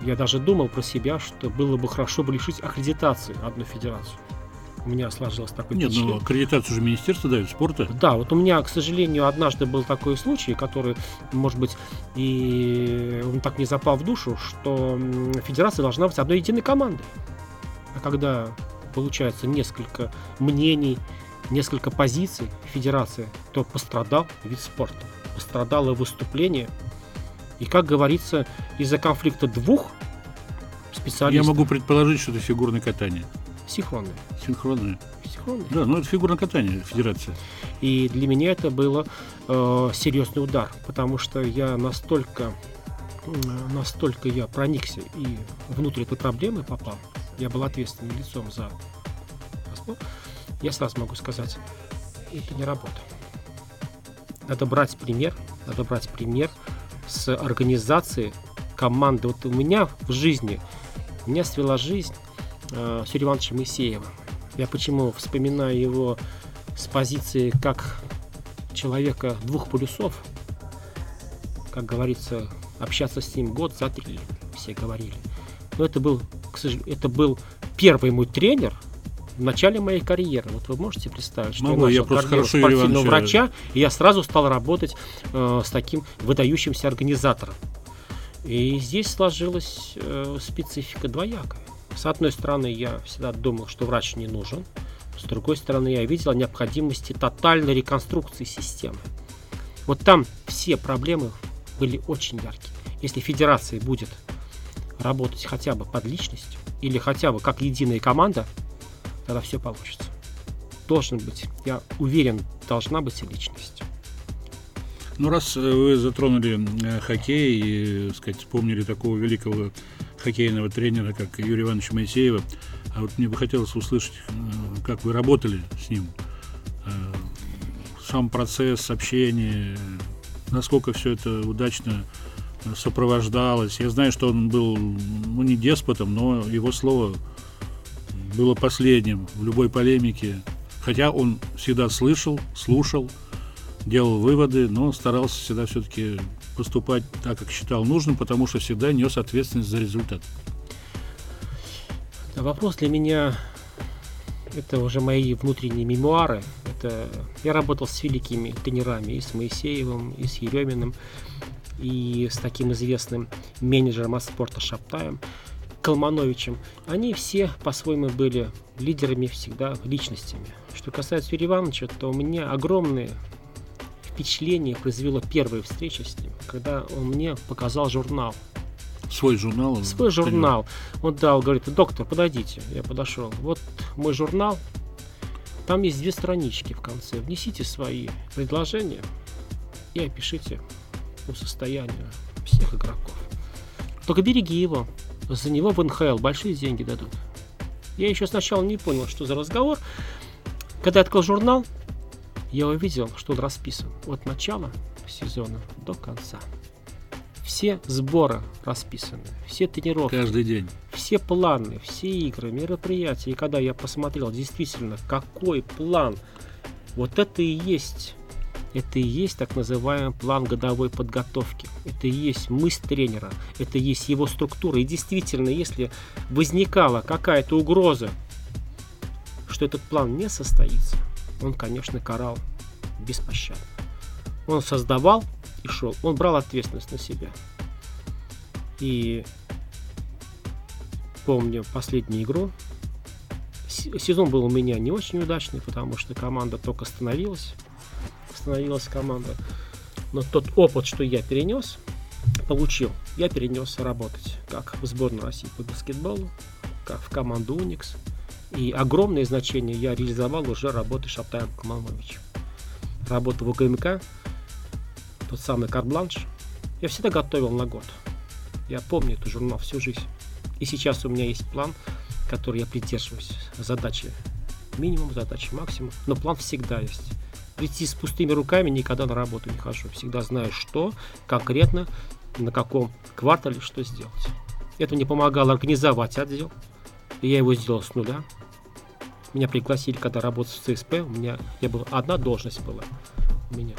я даже думал про себя, что было бы хорошо бы лишить аккредитации одну федерацию. У меня сложилось такое Нет, ну аккредитацию же министерство дает спорта. Да, вот у меня, к сожалению, однажды был такой случай, который, может быть, и он так не запал в душу, что федерация должна быть одной единой командой. А когда получается несколько мнений, несколько позиций федерации, то пострадал вид спорта, пострадало выступление. И, как говорится, из-за конфликта двух специалистов... Я могу предположить, что это фигурное катание. Синхронное. Синхронное. Синхронное. Да, ну это фигурное катание, федерация. И для меня это было э, серьезный удар, потому что я настолько, настолько я проникся и внутрь этой проблемы попал, я был ответственным лицом за я сразу могу сказать, это не работа. Надо брать пример, надо брать пример с организации команды. Вот у меня в жизни, меня свела жизнь э, с Юрием Ивановичем Моисеевым. Я почему вспоминаю его с позиции как человека двух полюсов, как говорится, общаться с ним год за три, все говорили. Но это был, к сожалению, это был первый мой тренер – в начале моей карьеры. Вот вы можете представить, что Могу, я, я просто хорошо спортивного врача, и я сразу стал работать э, с таким выдающимся организатором. И здесь сложилась э, специфика двоякая. С одной стороны, я всегда думал, что врач не нужен. С другой стороны, я видел о необходимости тотальной реконструкции системы. Вот там все проблемы были очень яркие. Если федерация будет работать хотя бы под личностью, или хотя бы как единая команда, тогда все получится. Должен быть, я уверен, должна быть и личность. Ну, раз э, вы затронули э, хоккей и, так сказать, вспомнили такого великого хоккейного тренера, как Юрий Иванович Моисеева, а вот мне бы хотелось услышать, э, как вы работали с ним, сам процесс общения, насколько все это удачно сопровождалось. Я знаю, что он был, ну, не деспотом, но его слово было последним в любой полемике, хотя он всегда слышал, слушал, делал выводы, но старался всегда все-таки поступать так, как считал нужным, потому что всегда нес ответственность за результат. Вопрос для меня это уже мои внутренние мемуары. Это я работал с великими тренерами, и с Моисеевым, и с Ереминым, и с таким известным менеджером от спорта Шаптаем. Колмановичем, они все по-своему были лидерами всегда, личностями. Что касается Юрия Ивановича, то у меня огромные впечатление произвела первая встреча с ним, когда он мне показал журнал. Свой журнал? Свой журнал. Он дал, говорит, доктор, подойдите. Я подошел. Вот мой журнал. Там есть две странички в конце. Внесите свои предложения и опишите по состоянию всех игроков. Только береги его. За него в НХЛ большие деньги дадут. Я еще сначала не понял, что за разговор. Когда я открыл журнал, я увидел, что он расписан от начала сезона до конца. Все сборы расписаны, все тренировки. Каждый день. Все планы, все игры, мероприятия. И когда я посмотрел действительно, какой план, вот это и есть это и есть так называемый план годовой подготовки. Это и есть мысль тренера. Это и есть его структура. И действительно, если возникала какая-то угроза, что этот план не состоится, он, конечно, карал беспощадно. Он создавал и шел. Он брал ответственность на себя. И помню последнюю игру. Сезон был у меня не очень удачный, потому что команда только становилась. Становилась команда. Но тот опыт, что я перенес, получил, я перенес работать как в сборную России по баскетболу, как в команду Уникс, и огромное значение я реализовал уже работы Камаловича. Работа в УГМК, тот самый карбланш, я всегда готовил на год. Я помню эту журнал всю жизнь. И сейчас у меня есть план, который я придерживаюсь. Задачи минимум, задачи максимум. Но план всегда есть. Прийти с пустыми руками никогда на работу не хожу. Всегда знаю, что конкретно, на каком квартале что сделать. Это мне помогало организовать отдел. И я его сделал с нуля. Меня пригласили, когда работал в ЦСП, у меня я был одна должность была у меня.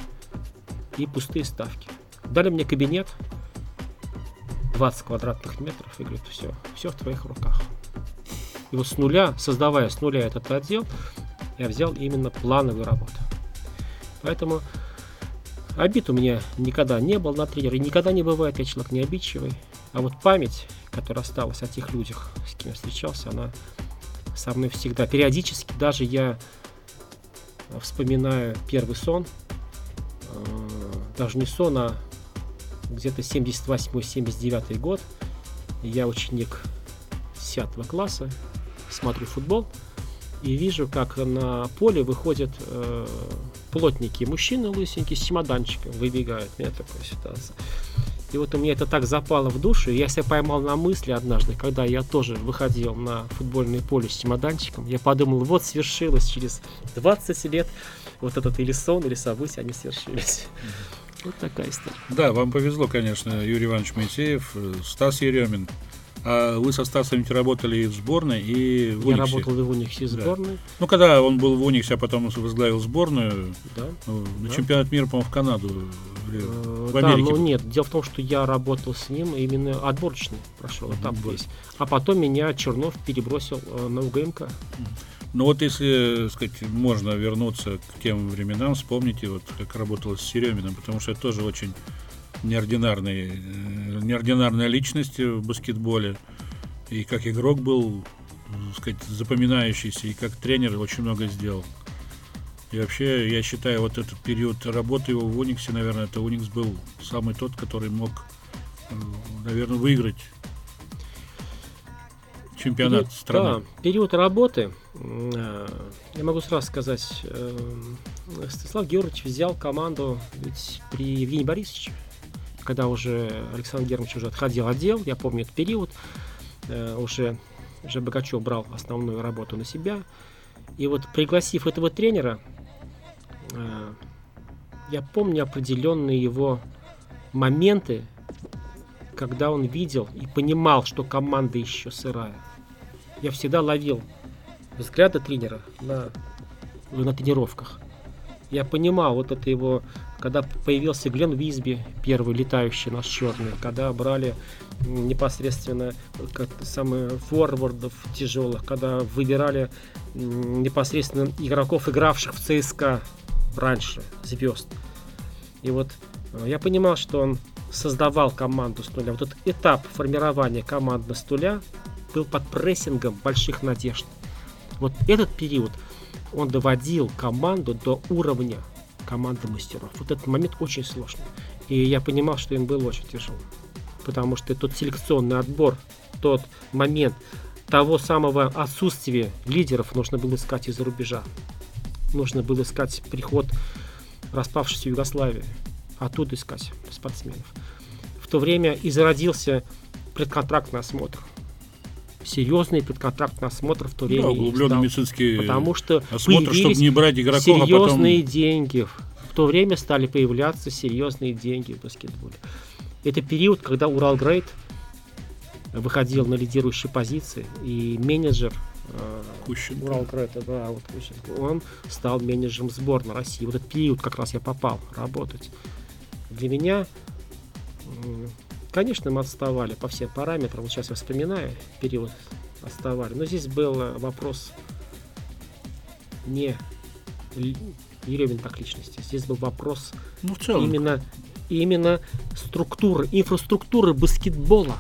И пустые ставки. Дали мне кабинет 20 квадратных метров и говорят, все, все в твоих руках. И вот с нуля, создавая с нуля этот отдел, я взял именно плановую работу. Поэтому обид у меня никогда не был на тренера, и никогда не бывает, я человек не обидчивый. А вот память, которая осталась о тех людях, с кем я встречался, она со мной всегда. Периодически даже я вспоминаю первый сон, э, даже не сон, а где-то 78-79 год. Я ученик 10 класса, смотрю футбол и вижу, как на поле выходят э, плотники, мужчины лысенькие с чемоданчиком выбегают. У меня такая ситуация. И вот у меня это так запало в душу. Я себя поймал на мысли однажды, когда я тоже выходил на футбольное поле с чемоданчиком. Я подумал, вот свершилось через 20 лет вот этот или сон, или события, они свершились. Вот такая история. Да, вам повезло, конечно, Юрий Иванович Моисеев, э, Стас Еремин. А вы со Стасом ведь работали и в сборной, и в Я работал и в Униксе, и в сборной. Да. Ну, когда он был в Униксе, а потом возглавил сборную, да. Ну, на да. чемпионат мира, по-моему, в Канаду, в э, Америке. Да, ну нет, дело в том, что я работал с ним именно отборочный прошел этап mm-hmm. весь. А потом меня Чернов перебросил э, на УГМК. Ну вот если, сказать, можно вернуться к тем временам, вспомните, вот как работалось с Сереминым, потому что это тоже очень неординарный, э, неординарная личность в баскетболе. И как игрок был, сказать, запоминающийся, и как тренер очень много сделал. И вообще, я считаю, вот этот период работы его в Униксе, наверное, это Уникс был самый тот, который мог, э, наверное, выиграть чемпионат период, страны. Да, период работы, э, я могу сразу сказать, Станислав Георгиевич взял команду ведь при Евгении Борисовиче когда уже Александр Германович уже отходил отдел, я помню этот период, э, уже, уже Богачев брал основную работу на себя. И вот пригласив этого тренера, э, я помню определенные его моменты, когда он видел и понимал, что команда еще сырая. Я всегда ловил взгляды тренера на, на тренировках. Я понимал вот это его когда появился Глен Визби, первый летающий наш черный, когда брали непосредственно как самые форвардов тяжелых, когда выбирали непосредственно игроков, игравших в ЦСКА раньше, звезд. И вот э, я понимал, что он создавал команду с нуля. Вот этот этап формирования команды с нуля, был под прессингом больших надежд. Вот этот период он доводил команду до уровня команды мастеров. Вот этот момент очень сложный. И я понимал, что им было очень тяжело. Потому что тот селекционный отбор, тот момент того самого отсутствия лидеров нужно было искать из-за рубежа. Нужно было искать приход распавшейся Югославии. Оттуда искать спортсменов. В то время и зародился предконтрактный осмотр серьезный предконтрактный осмотр в то время. Да, углубленный медицинский потому что осмотр, чтобы не брать игроков, серьезные а потом... деньги. В то время стали появляться серьезные деньги в баскетболе. Это период, когда Урал Грейт выходил на лидирующие позиции, и менеджер э, Урал Грейта, да, вот Кущенко, он стал менеджером сборной России. Вот этот период как раз я попал работать. Для меня Конечно, мы отставали по всем параметрам. Вот сейчас я вспоминаю период отставали. Но здесь был вопрос не Еремин как личности. Здесь был вопрос ну, именно, именно структуры, инфраструктуры баскетбола.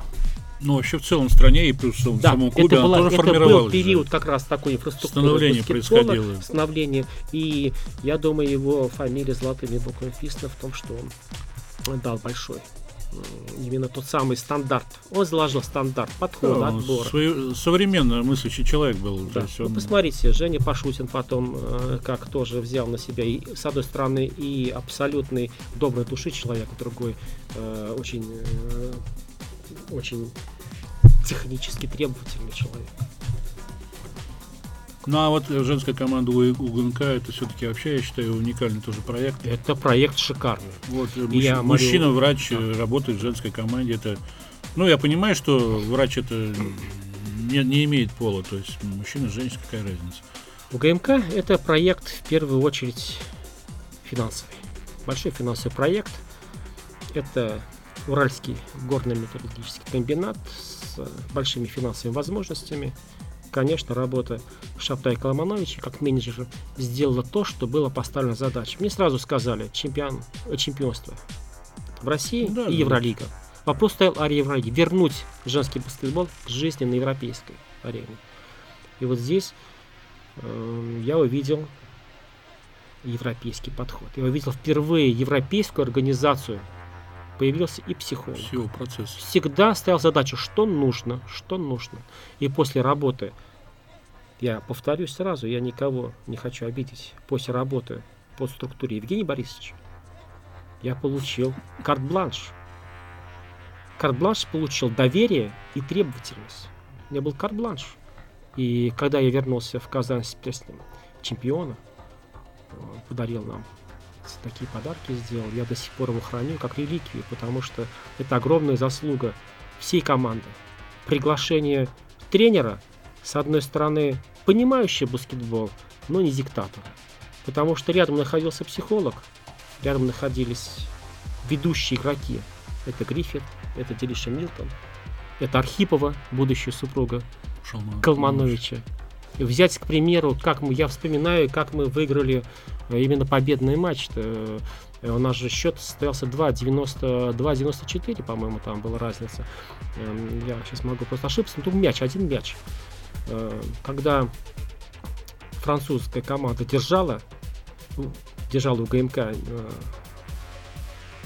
Ну, вообще в целом в стране и плюс в да, самом клубе это, была, тоже это был период как раз такой инфраструктуры Становление происходило. Становление. И я думаю, его фамилия золотыми буквами вписана в том, что он дал большой именно тот самый стандарт. Он заложил стандарт подхода, да, отбора. Свой, современно мыслящий человек был. Да. он... ну, посмотрите, Женя Пашутин потом э, как тоже взял на себя, и, с одной стороны, и абсолютный доброй души человек, а другой э, очень, э, очень технически требовательный человек. Ну а вот женская команда у УГНК это все-таки вообще, я считаю, уникальный тоже проект. Это проект шикарный. Вот мужч, я мужчина, врач, да. работает в женской команде. Это, ну я понимаю, что врач это не, не имеет пола, то есть мужчина, женщина, какая разница. УГМК это проект в первую очередь финансовый. Большой финансовый проект. Это Уральский горно-металлургический комбинат с большими финансовыми возможностями конечно, работа Шаптай Коломановича как менеджера сделала то, что было поставлено задачей. Мне сразу сказали, чемпион, э, чемпионство в России да, и. Евролига. Вопрос стоял о Евролиге. Вернуть женский баскетбол к жизни на европейской арене. И вот здесь э, я увидел европейский подход. Я увидел впервые европейскую организацию появился и психолог. Всего процесса. Всегда стоял задача, что нужно, что нужно. И после работы, я повторюсь сразу, я никого не хочу обидеть, после работы по структуре Евгения Борисовича я получил карт-бланш. Карт-бланш получил доверие и требовательность. У меня был карт-бланш. И когда я вернулся в Казань с песнем чемпиона, он подарил нам такие подарки сделал. Я до сих пор его храню как реликвию, потому что это огромная заслуга всей команды. Приглашение тренера, с одной стороны, понимающий баскетбол, но не диктатор. Потому что рядом находился психолог, рядом находились ведущие игроки. Это Гриффит, это Делиша Милтон, это Архипова, будущая супруга Шалман, Калмановича. И взять, к примеру, как мы, я вспоминаю, как мы выиграли э, именно победный матч. Э, у нас же счет состоялся 2-94, по-моему, там была разница. Эм, я сейчас могу просто ошибиться, но тут мяч, один мяч. Э, когда французская команда держала, ну, держала у ГМК,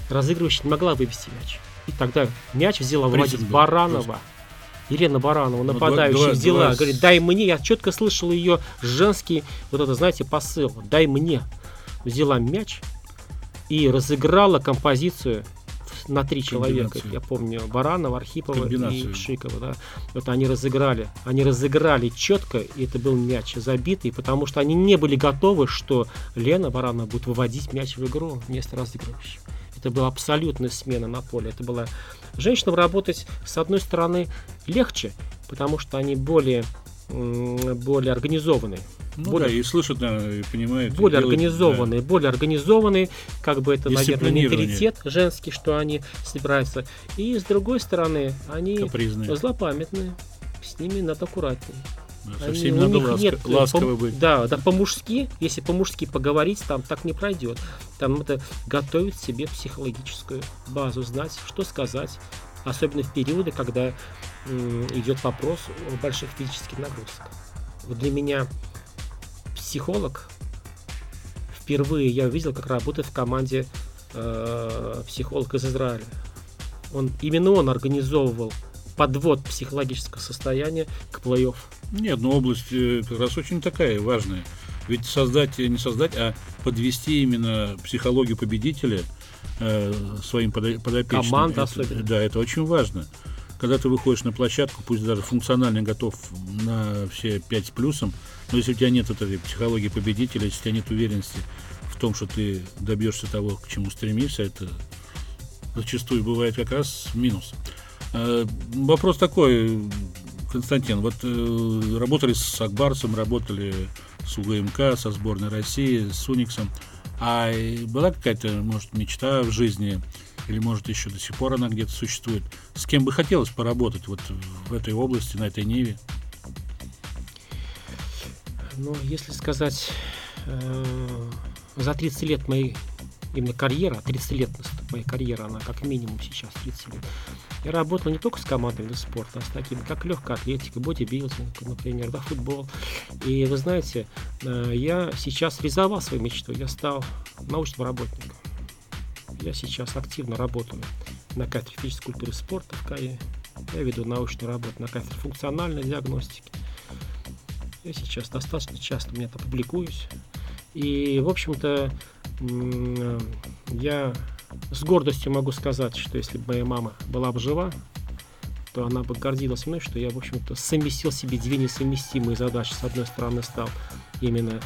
разыгрывающая не могла вывести мяч. И тогда мяч взяла Владимир Баранова. Просто Елена Баранова, ну, нападающая, ну, взяла, говорит, дай мне. Я четко слышал ее женский, вот это, знаете, посыл, дай мне. Взяла мяч и разыграла композицию на три человека. Я помню Баранова, Архипова и Шикова. Да. Вот они разыграли. Они разыграли четко, и это был мяч забитый, потому что они не были готовы, что Лена Баранова будет выводить мяч в игру вместо разыгрывающего. Это была абсолютная смена на поле. Это была женщинам работать, с одной стороны, легче, потому что они более, более организованные. Ну более, да, и слышат, наверное, и понимают. Более и организованные, да. более организованные, как бы это, наверное, менталитет женский, что они собираются. И с другой стороны, они Капризные. злопамятные. С ними надо аккуратнее. Со всеми надо ласк... нет, э, ласково по, быть. Да, да, по-мужски, если по-мужски поговорить, там так не пройдет. Там это готовить себе психологическую базу, знать, что сказать, особенно в периоды, когда идет вопрос о больших физических нагрузках. Вот для меня психолог впервые я увидел, как работает в команде э, психолог из Израиля. Он, именно он организовывал подвод психологического состояния к плей-офф. Нет, ну область э, как раз очень такая важная. Ведь создать, не создать, а подвести именно психологию победителя э, своим подопечным. Команда это, особенно. Да, это очень важно. Когда ты выходишь на площадку, пусть даже функционально готов на все 5 с плюсом, но если у тебя нет этой психологии победителя, если у тебя нет уверенности в том, что ты добьешься того, к чему стремишься, это зачастую бывает как раз минус. Э, вопрос такой, Константин, вот э, работали с Акбарсом, работали с УГМК, со сборной России, с Униксом. А была какая-то, может, мечта в жизни, или, может, еще до сих пор она где-то существует? С кем бы хотелось поработать вот в этой области, на этой ниве? Ну, если сказать, э, за 30 лет моей именно карьера, 30 лет моей карьеры, она как минимум сейчас 30 лет. Я работал не только с командами спорта, а с такими, как легкая атлетика, бодибилдинг, например, да, футбол. И вы знаете, э, я сейчас реализовал свою мечту, я стал научным работником. Я сейчас активно работаю на кафедре физической культуры и спорта в КАИ. Я веду научную работу на кафедре функциональной диагностики. Я сейчас достаточно часто у меня это публикуюсь. И, в общем-то, я с гордостью могу сказать, что если бы моя мама была бы жива, то она бы гордилась мной, что я, в общем-то, совместил себе две несовместимые задачи. С одной стороны, стал именно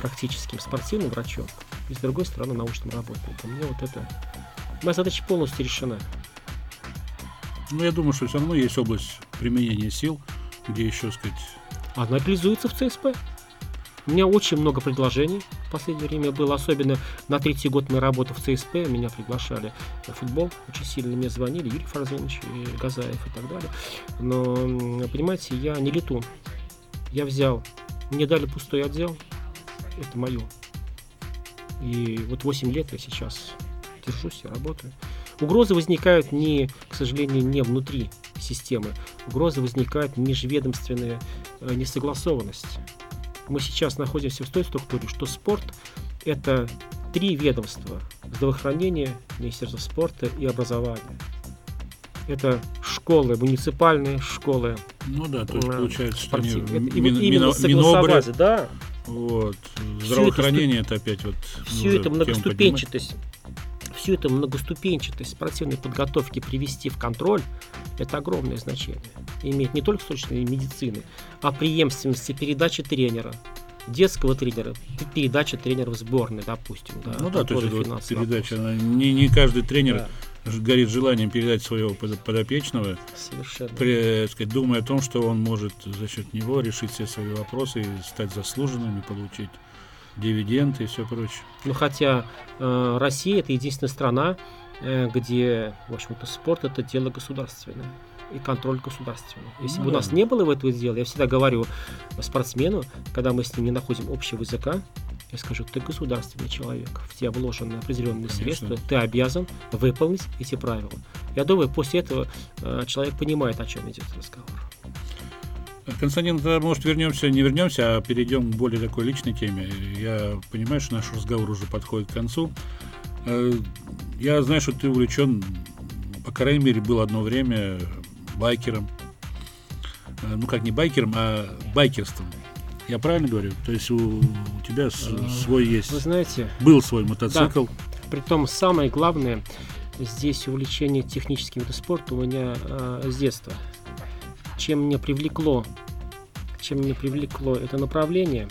практическим спортивным врачом, и с другой стороны, научным работником. Мне вот это... Моя задача полностью решена. Ну, я думаю, что все равно есть область применения сил, где еще, сказать... Она реализуется в ЦСП. У меня очень много предложений последнее время было, особенно на третий год моей работы в ЦСП, меня приглашали на футбол, очень сильно мне звонили, Юрий Фарзенович, и Газаев и так далее. Но, понимаете, я не летун. Я взял, мне дали пустой отдел, это мое. И вот 8 лет я сейчас держусь и работаю. Угрозы возникают не, к сожалению, не внутри системы. Угрозы возникают межведомственная э, несогласованность мы сейчас находимся в той структуре, что спорт – это три ведомства – здравоохранение, Министерство спорта и образование. Это школы, муниципальные школы. Ну да, то есть получается, что они вот именно согласовать, да. Вот. Здравоохранение это, это опять вот. Все это многоступенчатость всю эту многоступенчатость спортивной подготовки привести в контроль, это огромное значение. Имеет не только с точки зрения медицины, а преемственности передачи тренера, детского тренера, передача тренера в сборной, допустим. Да, ну да, то есть вот передача, она, не, не каждый тренер да. горит желанием передать своего подопечного, Совершенно. При, сказать, думая о том, что он может за счет него решить все свои вопросы и стать заслуженным и получить дивиденды и все прочее. Ну, хотя э, Россия это единственная страна, где, в общем-то, спорт это дело государственное и контроль государственный. Если ну, бы у нас не было в этого дела, я всегда говорю спортсмену, когда мы с ним не находим общего языка, я скажу, ты государственный человек, в тебя вложены определенные Конечно. средства, ты обязан выполнить эти правила. Я думаю, после этого э, человек понимает, о чем идет разговор. Константин, тогда, может, вернемся, не вернемся, а перейдем к более такой личной теме. Я понимаю, что наш разговор уже подходит к концу. Э, я знаю, что ты увлечен, по крайней мере, был одно время байкером. Э, ну, как не байкером, а байкерством. Я правильно говорю? То есть у, у тебя э, свой есть... Вы знаете... Был свой мотоцикл. Да. Притом самое главное, здесь увлечение техническим видом спорта у меня э, с детства чем меня привлекло, чем меня привлекло это направление,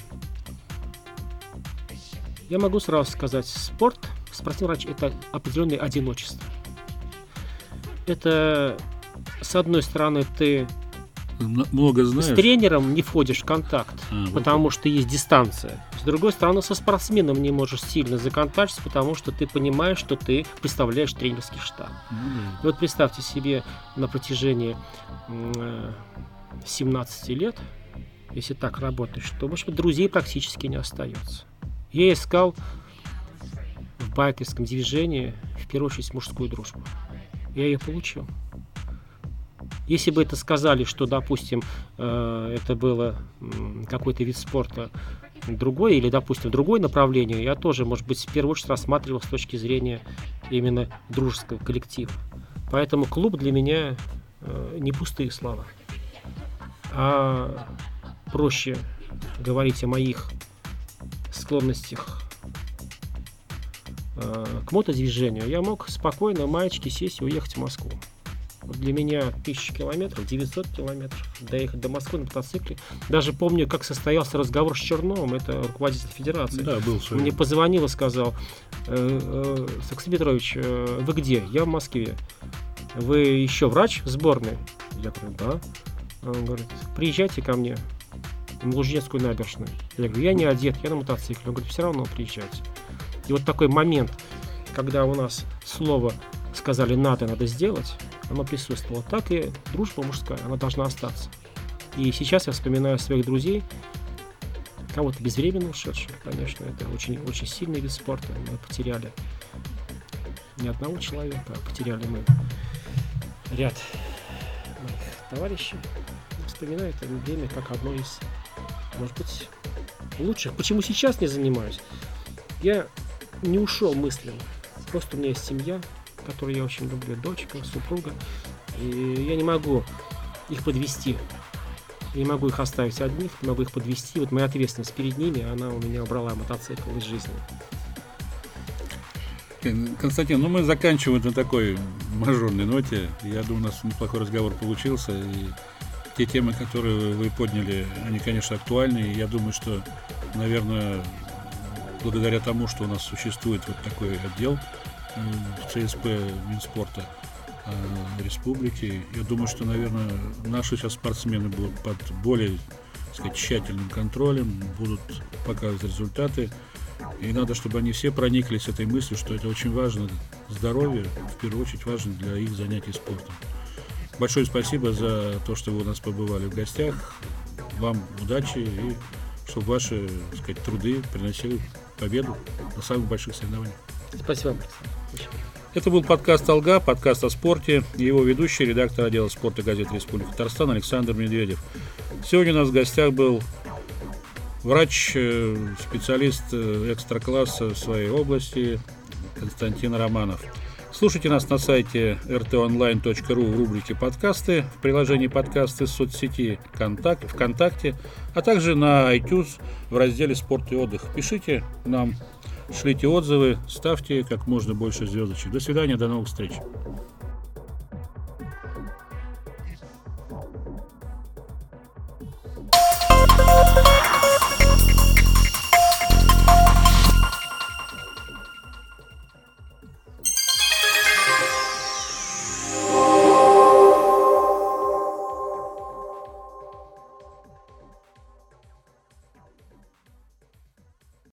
я могу сразу сказать, спорт, спортивный врач – это определенное одиночество. Это, с одной стороны, ты много знаешь. С тренером не входишь в контакт, а, потому вот. что есть дистанция. С другой стороны, со спортсменом не можешь сильно законтачиться, потому что ты понимаешь, что ты представляешь тренерский штаб. Mm. Вот представьте себе на протяжении 17 лет, если так работаешь, то, может быть, друзей практически не остается. Я искал в байкерском движении, в первую очередь, мужскую дружбу. я ее получил. Если бы это сказали, что, допустим, э, это было какой-то вид спорта другой или, допустим, другое направление, я тоже, может быть, в первую очередь рассматривал с точки зрения именно дружеского коллектива. Поэтому клуб для меня э, не пустые слова, а проще говорить о моих склонностях э, к мотодвижению, я мог спокойно маечки сесть и уехать в Москву. Вот для меня 1000 километров, 900 километров, доехать до Москвы на мотоцикле. Даже помню, как состоялся разговор с Черновым, это руководитель федерации. Да, был свой. Мне позвонил и сказал, э, э, Петрович, э, вы где? Я в Москве. Вы еще врач в сборной? Я говорю, да. Он говорит, приезжайте ко мне на Лужнецкую набережную. Я говорю, я не одет, я на мотоцикле. Он говорит, все равно приезжайте. И вот такой момент, когда у нас слово сказали надо, надо сделать, оно присутствовало. Так и дружба мужская, она должна остаться. И сейчас я вспоминаю своих друзей, кого-то безвременно ушедших, конечно, это очень, очень сильный вид спорта. Мы потеряли не одного человека, а потеряли мы ряд моих товарищей. Вспоминаю это время как одно из, может быть, лучших. Почему сейчас не занимаюсь? Я не ушел мысленно. Просто у меня есть семья, которую я очень люблю, дочка, супруга. И я не могу их подвести. Я не могу их оставить одних, не могу их подвести. Вот моя ответственность перед ними, она у меня убрала мотоцикл из жизни. Константин, ну мы заканчиваем на такой мажорной ноте. Я думаю, у нас неплохой разговор получился. И те темы, которые вы подняли, они, конечно, актуальны. И я думаю, что, наверное, благодаря тому, что у нас существует вот такой отдел в ЦСП Минспорта э, республики, я думаю, что, наверное, наши сейчас спортсмены будут под более сказать, тщательным контролем, будут показывать результаты. И надо, чтобы они все прониклись этой мыслью, что это очень важно. Здоровье, в первую очередь, важно для их занятий спортом. Большое спасибо за то, что вы у нас побывали в гостях. Вам удачи и чтобы ваши так сказать, труды приносили победу на самых больших соревнованиях. Спасибо, Это был подкаст «Алга», подкаст о спорте, его ведущий, редактор отдела спорта газеты «Республика Татарстан» Александр Медведев. Сегодня у нас в гостях был врач, э, специалист э, экстра-класса в своей области Константин Романов. Слушайте нас на сайте rtonline.ru в рубрике «Подкасты», в приложении «Подкасты» соцсети «Контакт», ВКонтакте, а также на iTunes в разделе «Спорт и отдых». Пишите нам, шлите отзывы, ставьте как можно больше звездочек. До свидания, до новых встреч.